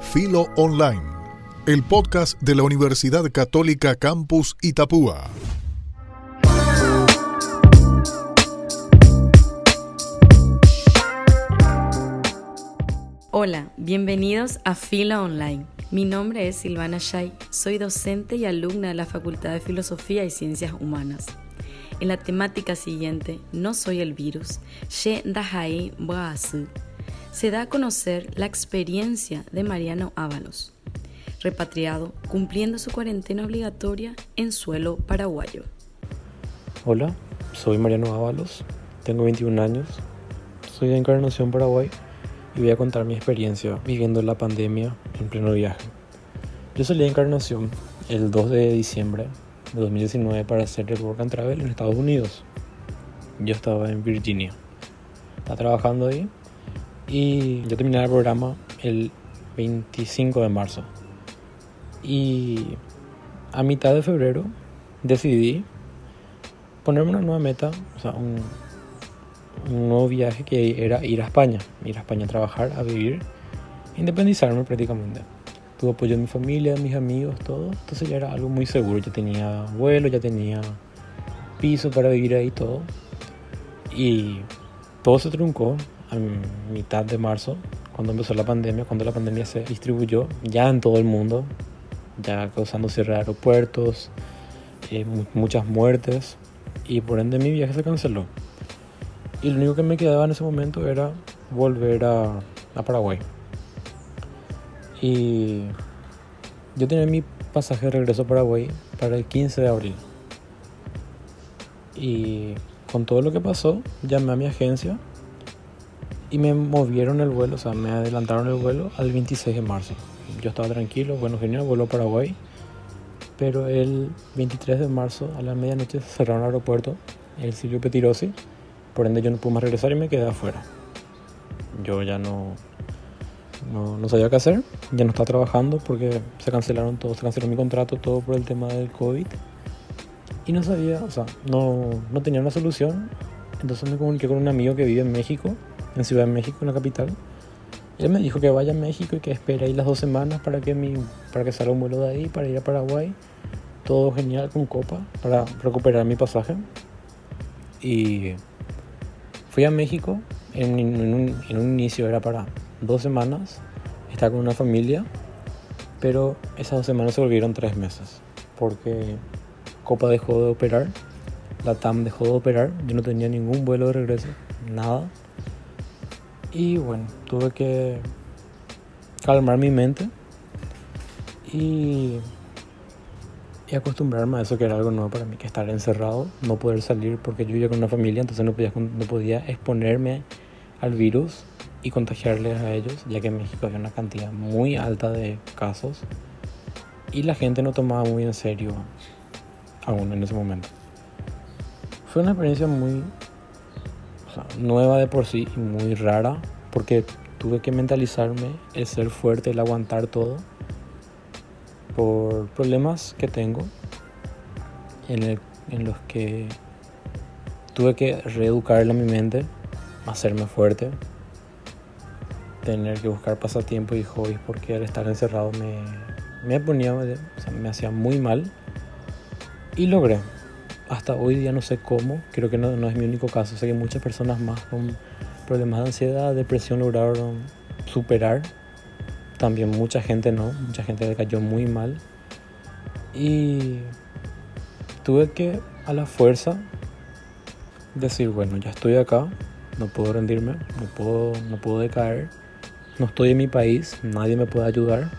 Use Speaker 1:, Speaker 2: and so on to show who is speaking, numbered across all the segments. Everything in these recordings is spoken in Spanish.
Speaker 1: Filo Online, el podcast de la Universidad Católica Campus Itapúa.
Speaker 2: Hola, bienvenidos a Filo Online. Mi nombre es Silvana Shay, soy docente y alumna de la Facultad de Filosofía y Ciencias Humanas. En la temática siguiente, No soy el virus, She Dahai se da a conocer la experiencia de Mariano Ábalos, repatriado cumpliendo su cuarentena obligatoria en suelo paraguayo.
Speaker 3: Hola, soy Mariano Ábalos, tengo 21 años, soy de Encarnación, Paraguay y voy a contar mi experiencia viviendo la pandemia en pleno viaje. Yo salí de Encarnación el 2 de diciembre de 2019 para hacer el Work and Travel en Estados Unidos. Yo estaba en Virginia. Estaba trabajando ahí y yo terminé el programa el 25 de marzo. Y a mitad de febrero decidí ponerme una nueva meta, o sea, un, un nuevo viaje que era ir a España, ir a España a trabajar, a vivir, independizarme prácticamente. Tuve apoyo de mi familia, de mis amigos, todo. Entonces ya era algo muy seguro. Ya tenía vuelo, ya tenía piso para vivir ahí, todo. Y todo se truncó a mitad de marzo, cuando empezó la pandemia, cuando la pandemia se distribuyó ya en todo el mundo, ya causando cierre de aeropuertos, eh, muchas muertes. Y por ende mi viaje se canceló. Y lo único que me quedaba en ese momento era volver a, a Paraguay. Y yo tenía mi pasaje de regreso a Paraguay para el 15 de abril. Y con todo lo que pasó, llamé a mi agencia y me movieron el vuelo, o sea, me adelantaron el vuelo al 26 de marzo. Yo estaba tranquilo, bueno, genial, vuelo a Paraguay. Pero el 23 de marzo a la medianoche cerraron el aeropuerto, el Silvio Petirosi. Por ende yo no pude más regresar y me quedé afuera. Yo ya no, no, sabía qué hacer, ya no estaba trabajando porque se cancelaron todo, se canceló mi contrato, todo por el tema del COVID. Y no sabía, o sea, no, no tenía una solución. Entonces me comuniqué con un amigo que vive en México, en Ciudad de México, en la capital. Él me dijo que vaya a México y que espere ahí las dos semanas para que, mi, para que salga un vuelo de ahí, para ir a Paraguay. Todo genial con copa, para recuperar mi pasaje. Y fui a México, en, un, en un inicio era para dos semanas, estaba con una familia, pero esas dos semanas se volvieron tres meses, porque Copa dejó de operar, la TAM dejó de operar, yo no tenía ningún vuelo de regreso, nada. Y bueno, tuve que calmar mi mente y, y acostumbrarme a eso que era algo nuevo para mí, que estar encerrado, no poder salir porque yo vivía con una familia, entonces no podía, no podía exponerme al virus y contagiarles a ellos, ya que en México había una cantidad muy alta de casos y la gente no tomaba muy en serio aún en ese momento. Fue una experiencia muy nueva de por sí y muy rara porque tuve que mentalizarme el ser fuerte, el aguantar todo por problemas que tengo en los que tuve que reeducarle a mi mente, hacerme fuerte, tener que buscar pasatiempos y hobbies porque al estar encerrado me, me ponía, o sea, me hacía muy mal y logré. Hasta hoy día no sé cómo, creo que no, no, es mi único caso, sé que muchas personas más con problemas de ansiedad, depresión lograron superar. También mucha gente no, mucha gente le cayó muy mal. Y tuve que a la fuerza decir, bueno, ya estoy acá, no puedo rendirme, no puedo, no puedo decaer no estoy en mi país, nadie me puede ayudar.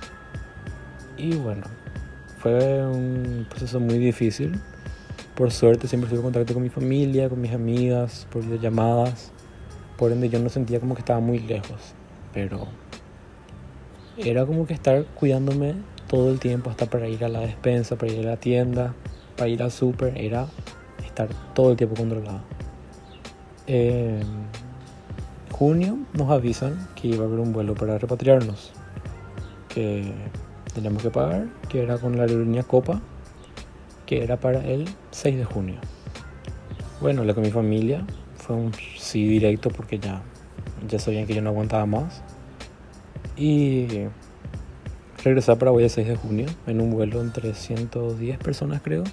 Speaker 3: Y bueno, fue un proceso muy difícil. Por suerte siempre estuve en contacto con mi familia, con mis amigas, por llamadas. Por ende yo no sentía como que estaba muy lejos. Pero era como que estar cuidándome todo el tiempo hasta para ir a la despensa, para ir a la tienda, para ir al súper. Era estar todo el tiempo controlado. Eh, junio nos avisan que iba a haber un vuelo para repatriarnos, que teníamos que pagar, que era con la aerolínea Copa, que era para el 6 de junio. Bueno, la con mi familia fue un sí directo porque ya, ya sabían que yo no aguantaba más. Y regresé a Paraguay el 6 de junio en un vuelo entre 110 personas creo,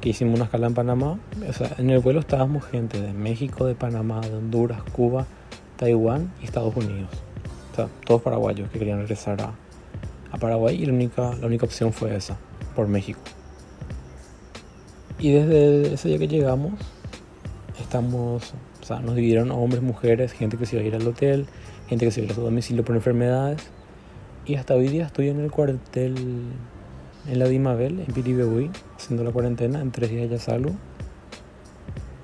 Speaker 3: que hicimos una escala en Panamá. O sea, en el vuelo estábamos gente de México, de Panamá, de Honduras, Cuba, Taiwán y Estados Unidos. O sea, todos paraguayos que querían regresar a, a Paraguay y la única, la única opción fue esa, por México. Y desde ese día que llegamos, estamos, o sea, nos dividieron hombres, mujeres, gente que se iba a ir al hotel, gente que se iba a ir a su domicilio por enfermedades. Y hasta hoy día estoy en el cuartel en la Dimabel, en Piribebuy, haciendo la cuarentena, en tres días ya salgo.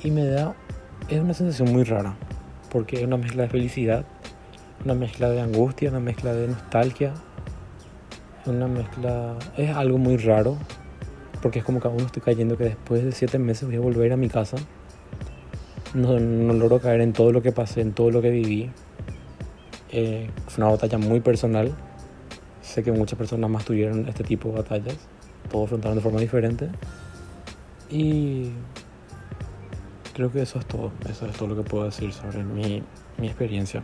Speaker 3: Y me da, es una sensación muy rara, porque es una mezcla de felicidad, una mezcla de angustia, una mezcla de nostalgia, una mezcla, es algo muy raro, porque es como que aún estoy cayendo que después de siete meses voy a volver a mi casa. No, no logro caer en todo lo que pasé, en todo lo que viví. Eh, fue una batalla muy personal. Sé que muchas personas más tuvieron este tipo de batallas. Todos afrontaron de forma diferente. Y creo que eso es todo. Eso es todo lo que puedo decir sobre mi, mi experiencia.